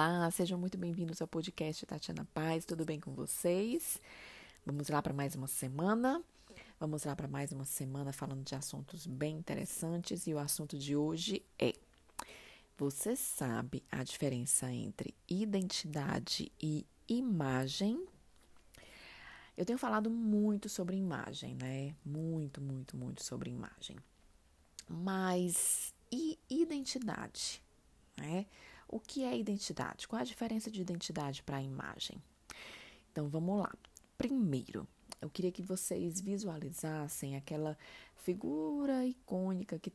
Olá, sejam muito bem-vindos ao podcast Tatiana Paz, tudo bem com vocês? Vamos lá para mais uma semana. Vamos lá para mais uma semana falando de assuntos bem interessantes e o assunto de hoje é: Você sabe a diferença entre identidade e imagem? Eu tenho falado muito sobre imagem, né? Muito, muito, muito sobre imagem. Mas e identidade, né? O que é identidade? Qual a diferença de identidade para a imagem? Então vamos lá. Primeiro, eu queria que vocês visualizassem aquela figura icônica que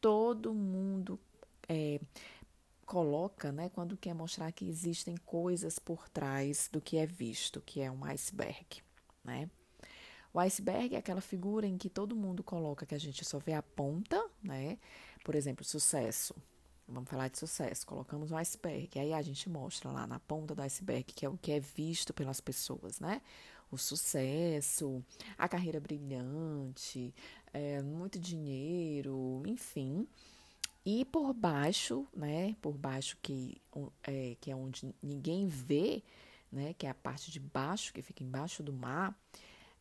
todo mundo é, coloca, né, quando quer mostrar que existem coisas por trás do que é visto, que é um iceberg, né? O iceberg é aquela figura em que todo mundo coloca que a gente só vê a ponta, né? Por exemplo, sucesso. Vamos falar de sucesso. Colocamos um iceberg. Aí a gente mostra lá na ponta do iceberg, que é o que é visto pelas pessoas, né? O sucesso, a carreira brilhante, é, muito dinheiro, enfim. E por baixo, né? Por baixo que é, que é onde ninguém vê, né? Que é a parte de baixo, que fica embaixo do mar.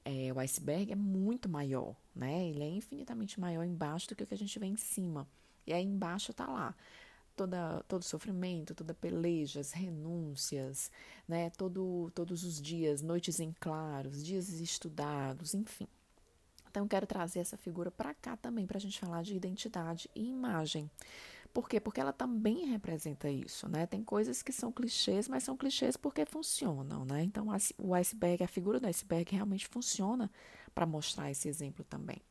É, o iceberg é muito maior, né? Ele é infinitamente maior embaixo do que o que a gente vê em cima. E aí embaixo tá lá toda, todo sofrimento, toda pelejas, renúncias, né? Todo, todos os dias, noites em claros, dias estudados, enfim. Então, eu quero trazer essa figura para cá também, para a gente falar de identidade e imagem. Por quê? Porque ela também representa isso, né? Tem coisas que são clichês, mas são clichês porque funcionam, né? Então, o iceberg, a figura do iceberg realmente funciona para mostrar esse exemplo também.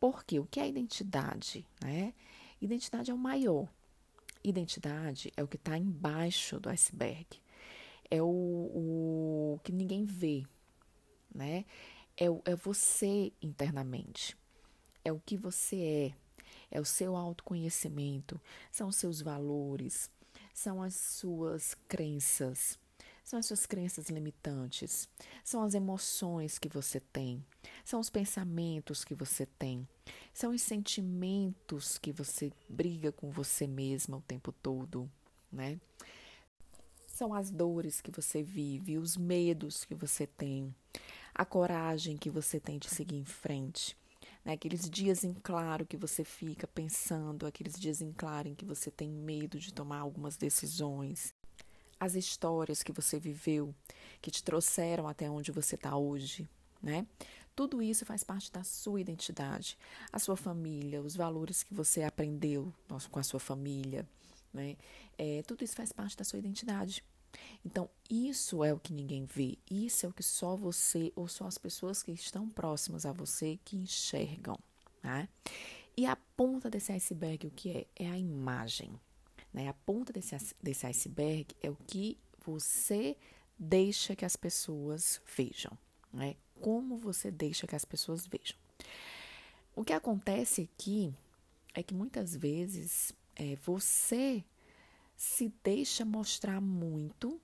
Porque o que é identidade, né? Identidade é o maior. Identidade é o que está embaixo do iceberg. É o, o, que ninguém vê, né? É, é você internamente. É o que você é. É o seu autoconhecimento. São os seus valores. São as suas crenças são as suas crenças limitantes, são as emoções que você tem, são os pensamentos que você tem, são os sentimentos que você briga com você mesma o tempo todo, né? São as dores que você vive, os medos que você tem, a coragem que você tem de seguir em frente. Né? Aqueles dias em claro que você fica pensando, aqueles dias em claro em que você tem medo de tomar algumas decisões, as histórias que você viveu, que te trouxeram até onde você está hoje, né? Tudo isso faz parte da sua identidade, a sua família, os valores que você aprendeu com a sua família, né? É, tudo isso faz parte da sua identidade. Então, isso é o que ninguém vê, isso é o que só você ou só as pessoas que estão próximas a você que enxergam, né? E a ponta desse iceberg, o que é? É a imagem. Né? A ponta desse, desse iceberg é o que você deixa que as pessoas vejam. Né? Como você deixa que as pessoas vejam. O que acontece aqui é que muitas vezes é, você se deixa mostrar muito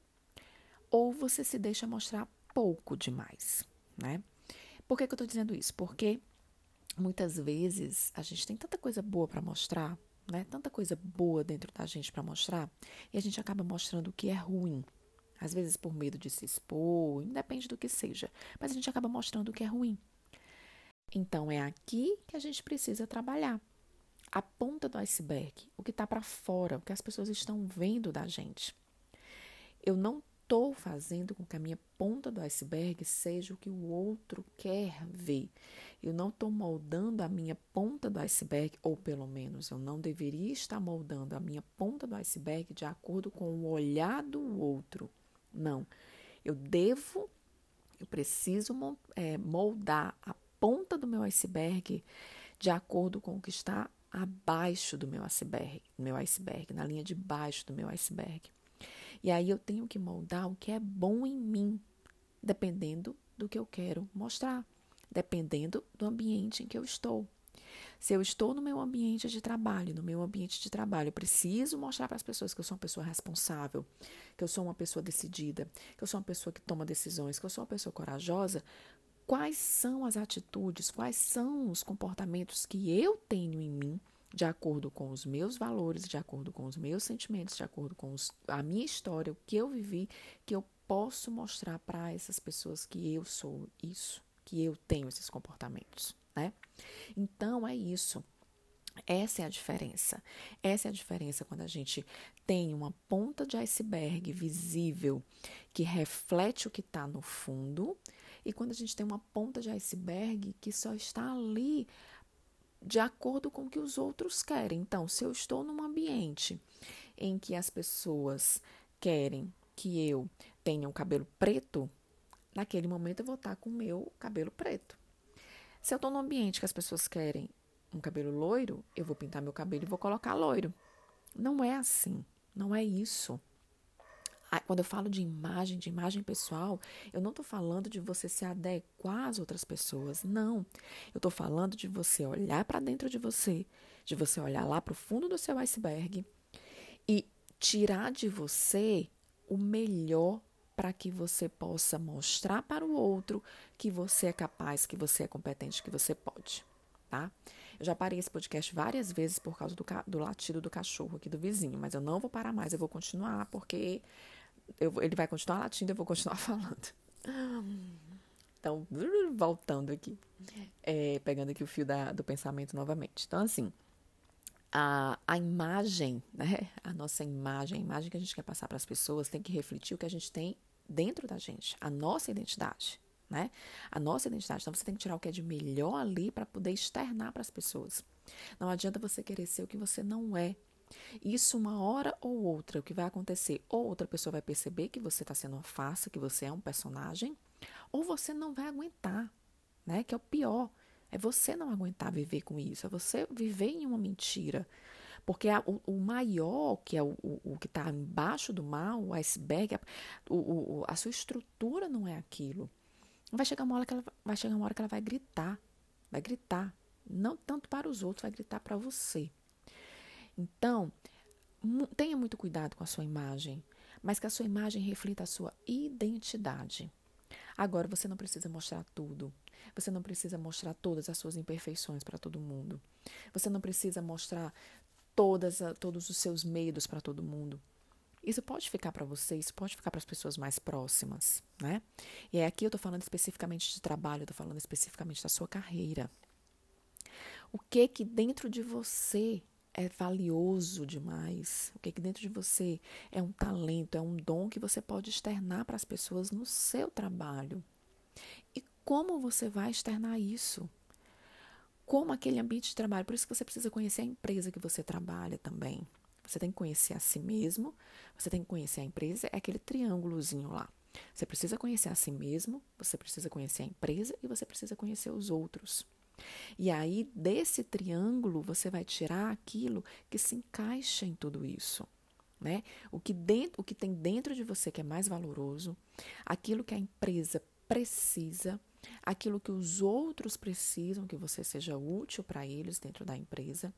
ou você se deixa mostrar pouco demais, né? Por que, que eu estou dizendo isso? Porque muitas vezes a gente tem tanta coisa boa para mostrar, né? Tanta coisa boa dentro da gente para mostrar e a gente acaba mostrando o que é ruim. Às vezes por medo de se expor, independe do que seja, mas a gente acaba mostrando o que é ruim. Então é aqui que a gente precisa trabalhar. A ponta do iceberg, o que está para fora, o que as pessoas estão vendo da gente. Eu não estou fazendo com que a minha ponta do iceberg seja o que o outro quer ver. Eu não estou moldando a minha ponta do iceberg, ou pelo menos eu não deveria estar moldando a minha ponta do iceberg de acordo com o olhar do outro. Não. Eu devo, eu preciso é, moldar a ponta do meu iceberg de acordo com o que está abaixo do meu iceberg, meu iceberg, na linha de baixo do meu iceberg. E aí eu tenho que moldar o que é bom em mim, dependendo do que eu quero mostrar, dependendo do ambiente em que eu estou. Se eu estou no meu ambiente de trabalho, no meu ambiente de trabalho, eu preciso mostrar para as pessoas que eu sou uma pessoa responsável, que eu sou uma pessoa decidida, que eu sou uma pessoa que toma decisões, que eu sou uma pessoa corajosa. Quais são as atitudes, quais são os comportamentos que eu tenho em mim de acordo com os meus valores, de acordo com os meus sentimentos, de acordo com os, a minha história, o que eu vivi, que eu posso mostrar para essas pessoas que eu sou isso, que eu tenho esses comportamentos, né? Então é isso. Essa é a diferença. Essa é a diferença quando a gente tem uma ponta de iceberg visível que reflete o que está no fundo e quando a gente tem uma ponta de iceberg que só está ali de acordo com o que os outros querem. Então, se eu estou num ambiente em que as pessoas querem que eu tenha um cabelo preto, naquele momento eu vou estar com o meu cabelo preto. Se eu estou num ambiente que as pessoas querem um cabelo loiro, eu vou pintar meu cabelo e vou colocar loiro. Não é assim, não é isso. Quando eu falo de imagem, de imagem pessoal, eu não estou falando de você se adequar às outras pessoas, não. Eu estou falando de você olhar para dentro de você, de você olhar lá para o fundo do seu iceberg e tirar de você o melhor para que você possa mostrar para o outro que você é capaz, que você é competente, que você pode, tá? Eu já parei esse podcast várias vezes por causa do, do latido do cachorro aqui do vizinho, mas eu não vou parar mais, eu vou continuar, porque eu, ele vai continuar latindo, eu vou continuar falando. Então, voltando aqui, é, pegando aqui o fio da, do pensamento novamente. Então, assim, a, a imagem, né? A nossa imagem, a imagem que a gente quer passar para as pessoas tem que refletir o que a gente tem dentro da gente, a nossa identidade né? A nossa identidade. Então você tem que tirar o que é de melhor ali para poder externar para as pessoas. Não adianta você querer ser o que você não é. Isso uma hora ou outra, o que vai acontecer? Ou outra pessoa vai perceber que você está sendo uma farsa, que você é um personagem, ou você não vai aguentar, né? Que é o pior. É você não aguentar viver com isso, é você viver em uma mentira. Porque a, o, o, maior, que é o, o, que está embaixo do mal, o iceberg, a, o, a sua estrutura não é aquilo. Vai chegar uma hora que ela vai chegar uma hora que ela vai gritar, vai gritar, não tanto para os outros, vai gritar para você. Então, tenha muito cuidado com a sua imagem, mas que a sua imagem reflita a sua identidade. Agora você não precisa mostrar tudo. Você não precisa mostrar todas as suas imperfeições para todo mundo. Você não precisa mostrar todas, todos os seus medos para todo mundo. Isso pode ficar para você, isso pode ficar para as pessoas mais próximas, né? E aqui eu estou falando especificamente de trabalho, eu estou falando especificamente da sua carreira. O que que dentro de você é valioso demais? O que que dentro de você é um talento, é um dom que você pode externar para as pessoas no seu trabalho? E como você vai externar isso? Como aquele ambiente de trabalho? Por isso que você precisa conhecer a empresa que você trabalha também. Você tem que conhecer a si mesmo, você tem que conhecer a empresa, é aquele triângulozinho lá. Você precisa conhecer a si mesmo, você precisa conhecer a empresa e você precisa conhecer os outros. E aí, desse triângulo, você vai tirar aquilo que se encaixa em tudo isso. Né? O, que dentro, o que tem dentro de você que é mais valoroso, aquilo que a empresa precisa, aquilo que os outros precisam, que você seja útil para eles dentro da empresa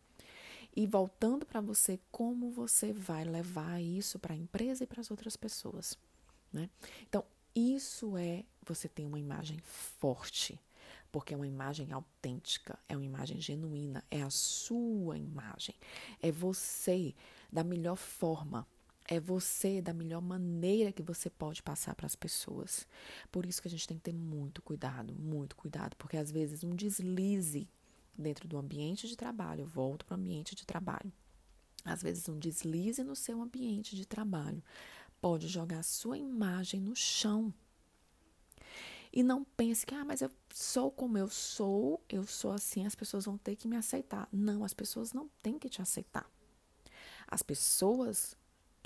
e voltando para você como você vai levar isso para a empresa e para as outras pessoas. Né? Então, isso é você ter uma imagem forte, porque é uma imagem autêntica, é uma imagem genuína, é a sua imagem, é você da melhor forma. É você da melhor maneira que você pode passar para as pessoas. Por isso que a gente tem que ter muito cuidado, muito cuidado, porque às vezes um deslize dentro do ambiente de trabalho, volto para o ambiente de trabalho. Às vezes, um deslize no seu ambiente de trabalho pode jogar sua imagem no chão. E não pense que, ah, mas eu sou como eu sou, eu sou assim, as pessoas vão ter que me aceitar. Não, as pessoas não têm que te aceitar. As pessoas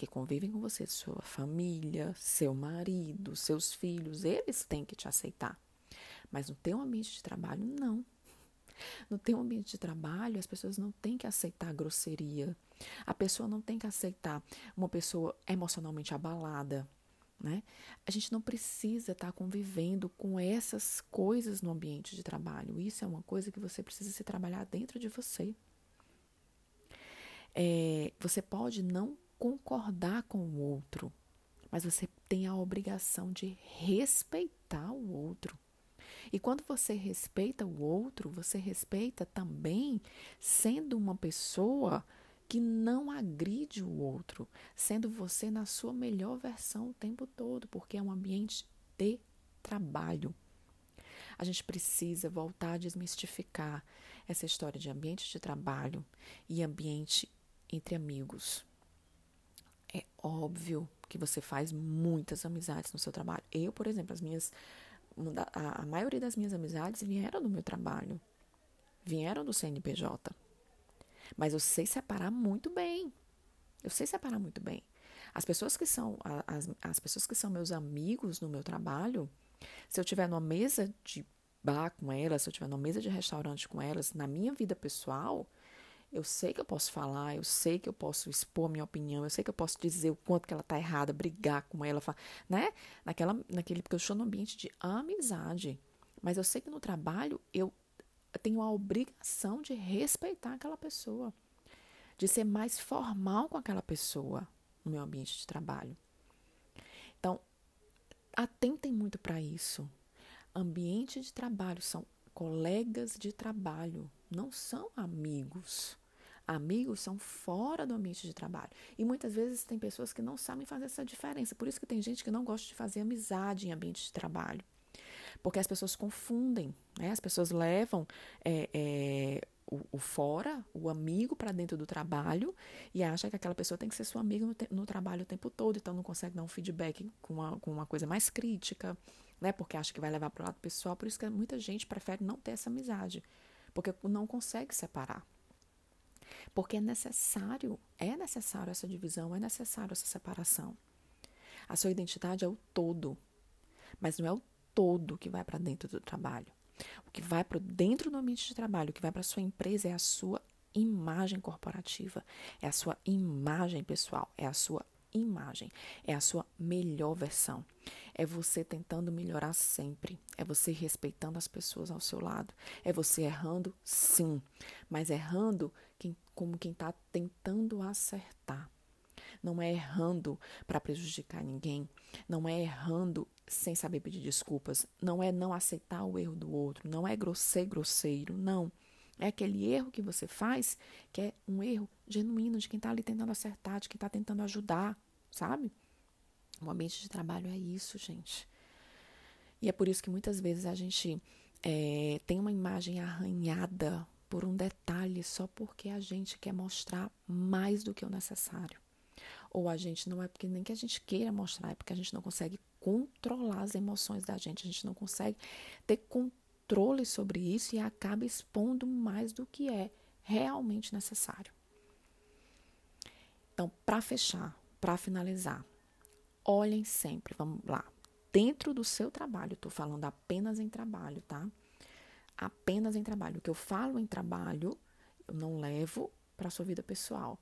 que convivem com você, sua família, seu marido, seus filhos, eles têm que te aceitar. Mas no teu ambiente de trabalho, não. No teu ambiente de trabalho, as pessoas não têm que aceitar grosseria. A pessoa não tem que aceitar uma pessoa emocionalmente abalada. Né? A gente não precisa estar convivendo com essas coisas no ambiente de trabalho. Isso é uma coisa que você precisa se trabalhar dentro de você. É, você pode não concordar com o outro, mas você tem a obrigação de respeitar o outro. E quando você respeita o outro, você respeita também sendo uma pessoa que não agride o outro, sendo você na sua melhor versão o tempo todo, porque é um ambiente de trabalho. A gente precisa voltar a desmistificar essa história de ambiente de trabalho e ambiente entre amigos. É óbvio que você faz muitas amizades no seu trabalho. Eu, por exemplo, as minhas a, maioria das minhas amizades vieram do meu trabalho, vieram do CNPJ. Mas eu sei separar muito bem. Eu sei separar muito bem. As pessoas que são as, as pessoas que são meus amigos no meu trabalho, se eu tiver numa mesa de bar com elas, se eu tiver numa mesa de restaurante com elas, na minha vida pessoal, eu sei que eu posso falar, eu sei que eu posso expor minha opinião, eu sei que eu posso dizer o quanto que ela tá errada, brigar com ela, né? Naquela, naquele, porque eu estou no ambiente de amizade. Mas eu sei que no trabalho eu tenho a obrigação de respeitar aquela pessoa, de ser mais formal com aquela pessoa no meu ambiente de trabalho. Então, atentem muito para isso. Ambiente de trabalho são colegas de trabalho, não são amigos. Amigos são fora do ambiente de trabalho. E muitas vezes tem pessoas que não sabem fazer essa diferença. Por isso que tem gente que não gosta de fazer amizade em ambiente de trabalho. Porque as pessoas confundem, né? As pessoas levam é, é, o, o, fora, o amigo, para dentro do trabalho e acha que aquela pessoa tem que ser sua amiga no, no, trabalho o tempo todo, então não consegue dar um feedback com uma, com uma coisa mais crítica, né? Porque acha que vai levar para o lado pessoal. Por isso que muita gente prefere não ter essa amizade, porque não consegue separar. Porque é necessário, é necessário essa divisão, é necessário essa separação. A sua identidade é o todo, mas não é o todo que vai para dentro do trabalho. O que vai para dentro do ambiente de trabalho, o que vai para sua empresa é a sua imagem corporativa, é a sua imagem pessoal, é a sua imagem, é a sua melhor versão. É você tentando melhorar sempre, é você respeitando as pessoas ao seu lado, é você errando, sim, mas errando quem, como quem está tentando acertar. Não é errando para prejudicar ninguém, não é errando sem saber pedir desculpas, não é não aceitar o erro do outro, não é grosseiro, grosseiro, não. É aquele erro que você faz que é um erro genuíno de quem está ali tentando acertar, de quem está tentando ajudar, sabe? O ambiente de trabalho é isso, gente. E é por isso que muitas vezes a gente é, tem uma imagem arranhada por um detalhe só porque a gente quer mostrar mais do que o necessário. Ou a gente não é porque nem que a gente queira mostrar, é porque a gente não consegue controlar as emoções da gente, a gente não consegue ter controle sobre isso e acaba expondo mais do que é realmente necessário. Então, para fechar, para finalizar, olhem sempre, vamos lá, dentro do seu trabalho, estou falando apenas em trabalho, tá? Apenas em trabalho. O que eu falo em trabalho, eu não levo para a sua vida pessoal.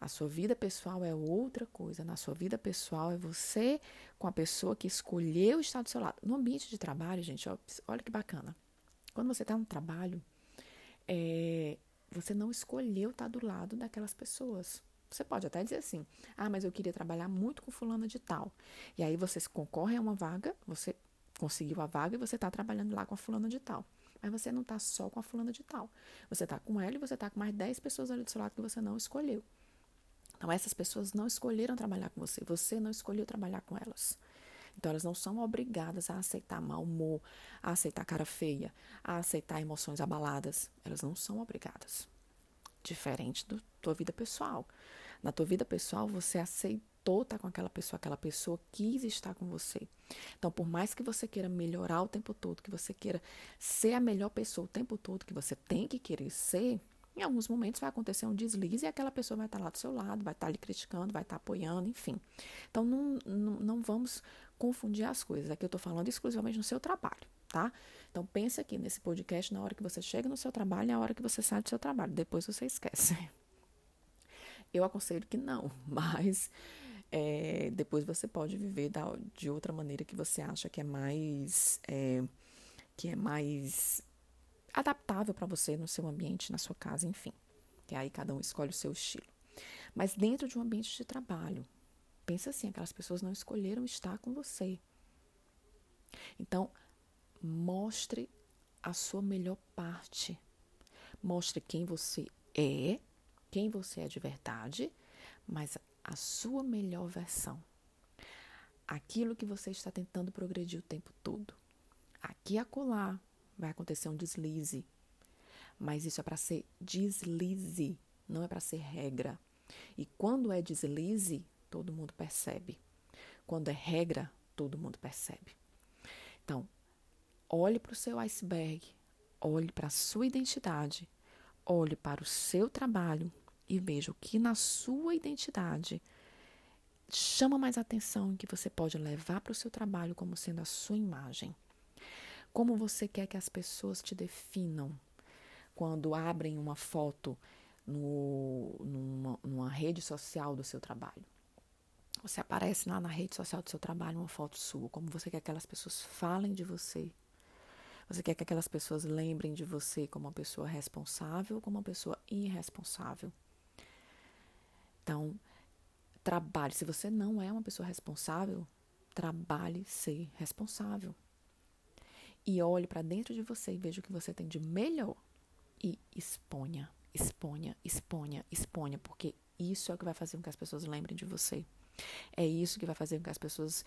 A sua vida pessoal é outra coisa. Na sua vida pessoal é você com a pessoa que escolheu estar do seu lado. No ambiente de trabalho, gente, olha que bacana. Quando você está no trabalho, é, você não escolheu estar do lado daquelas pessoas. Você pode até dizer assim: ah, mas eu queria trabalhar muito com fulano de tal. E aí você concorre a uma vaga, você conseguiu a vaga e você está trabalhando lá com a fulana de tal. Mas você não está só com a fulana de tal. Você está com ela e você está com mais 10 pessoas ali do seu lado que você não escolheu. Então, essas pessoas não escolheram trabalhar com você, você não escolheu trabalhar com elas. Então, elas não são obrigadas a aceitar mau humor, a aceitar cara feia, a aceitar emoções abaladas. Elas não são obrigadas. Diferente da tua vida pessoal. Na tua vida pessoal, você aceitou estar com aquela pessoa, aquela pessoa quis estar com você. Então, por mais que você queira melhorar o tempo todo, que você queira ser a melhor pessoa o tempo todo, que você tem que querer ser, em alguns momentos vai acontecer um deslize e aquela pessoa vai estar lá do seu lado, vai estar lhe criticando, vai estar apoiando, enfim. Então, não, não, não vamos confundir as coisas. Aqui eu estou falando exclusivamente no seu trabalho, tá? Então, pense aqui nesse podcast na hora que você chega no seu trabalho e na hora que você sai do seu trabalho. Depois você esquece. Eu aconselho que não, mas é, depois você pode viver da, de outra maneira que você acha que é mais. É, que é mais adaptável para você no seu ambiente, na sua casa, enfim. Que aí cada um escolhe o seu estilo. Mas dentro de um ambiente de trabalho, pensa assim, aquelas pessoas não escolheram estar com você. Então, mostre a sua melhor parte. Mostre quem você é, quem você é de verdade, mas a sua melhor versão. Aquilo que você está tentando progredir o tempo todo. Aqui e acolá vai acontecer um deslize. Mas isso é para ser deslize, não é para ser regra. E quando é deslize, todo mundo percebe. Quando é regra, todo mundo percebe. Então, olhe para o seu iceberg, olhe para a sua identidade, olhe para o seu trabalho e veja o que na sua identidade chama mais atenção e que você pode levar para o seu trabalho como sendo a sua imagem. Como você quer que as pessoas te definam quando abrem uma foto no, numa, numa rede social do seu trabalho? Você aparece lá na rede social do seu trabalho uma foto sua, como você quer que aquelas pessoas falem de você. Você quer que aquelas pessoas lembrem de você como uma pessoa responsável ou como uma pessoa irresponsável. Então, trabalhe. Se você não é uma pessoa responsável, trabalhe ser responsável. E olhe para dentro de você e veja o que você tem de melhor. E exponha, exponha, exponha, exponha, porque isso é o que vai fazer com que as pessoas lembrem de você. É isso que vai fazer com que as pessoas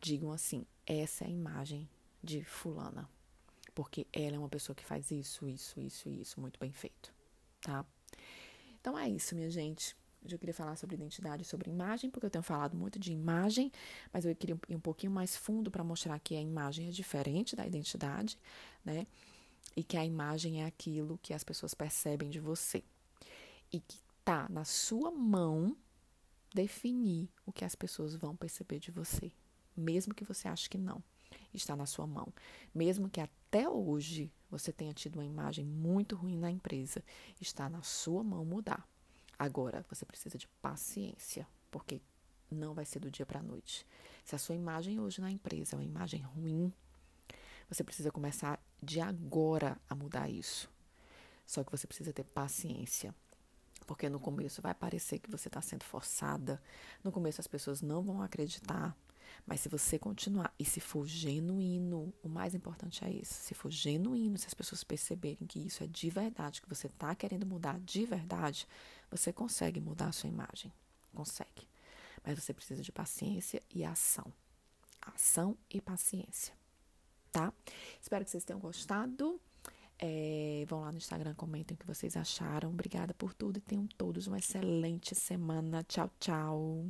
digam assim: essa é a imagem de Fulana. Porque ela é uma pessoa que faz isso, isso, isso isso muito bem feito, tá? Então é isso, minha gente. Hoje eu queria falar sobre identidade e sobre imagem, porque eu tenho falado muito de imagem, mas eu queria ir um pouquinho mais fundo para mostrar que a imagem é diferente da identidade, né? E que a imagem é aquilo que as pessoas percebem de você. E que tá na sua mão definir o que as pessoas vão perceber de você, mesmo que você ache que não. Está na sua mão. Mesmo que até hoje você tenha tido uma imagem muito ruim na empresa, está na sua mão mudar. Agora, você precisa de paciência, porque não vai ser do dia para a noite. Se a sua imagem hoje na empresa é uma imagem ruim, você precisa começar de agora a mudar isso. Só que você precisa ter paciência. Porque no começo vai parecer que você está sendo forçada. No começo as pessoas não vão acreditar. Mas se você continuar e se for genuíno, o mais importante é isso. Se for genuíno, se as pessoas perceberem que isso é de verdade, que você está querendo mudar de verdade, você consegue mudar a sua imagem. Consegue. Mas você precisa de paciência e ação. Ação e paciência. Tá? Espero que vocês tenham gostado. É, vão lá no Instagram, comentem o que vocês acharam. Obrigada por tudo e tenham todos uma excelente semana. Tchau, tchau.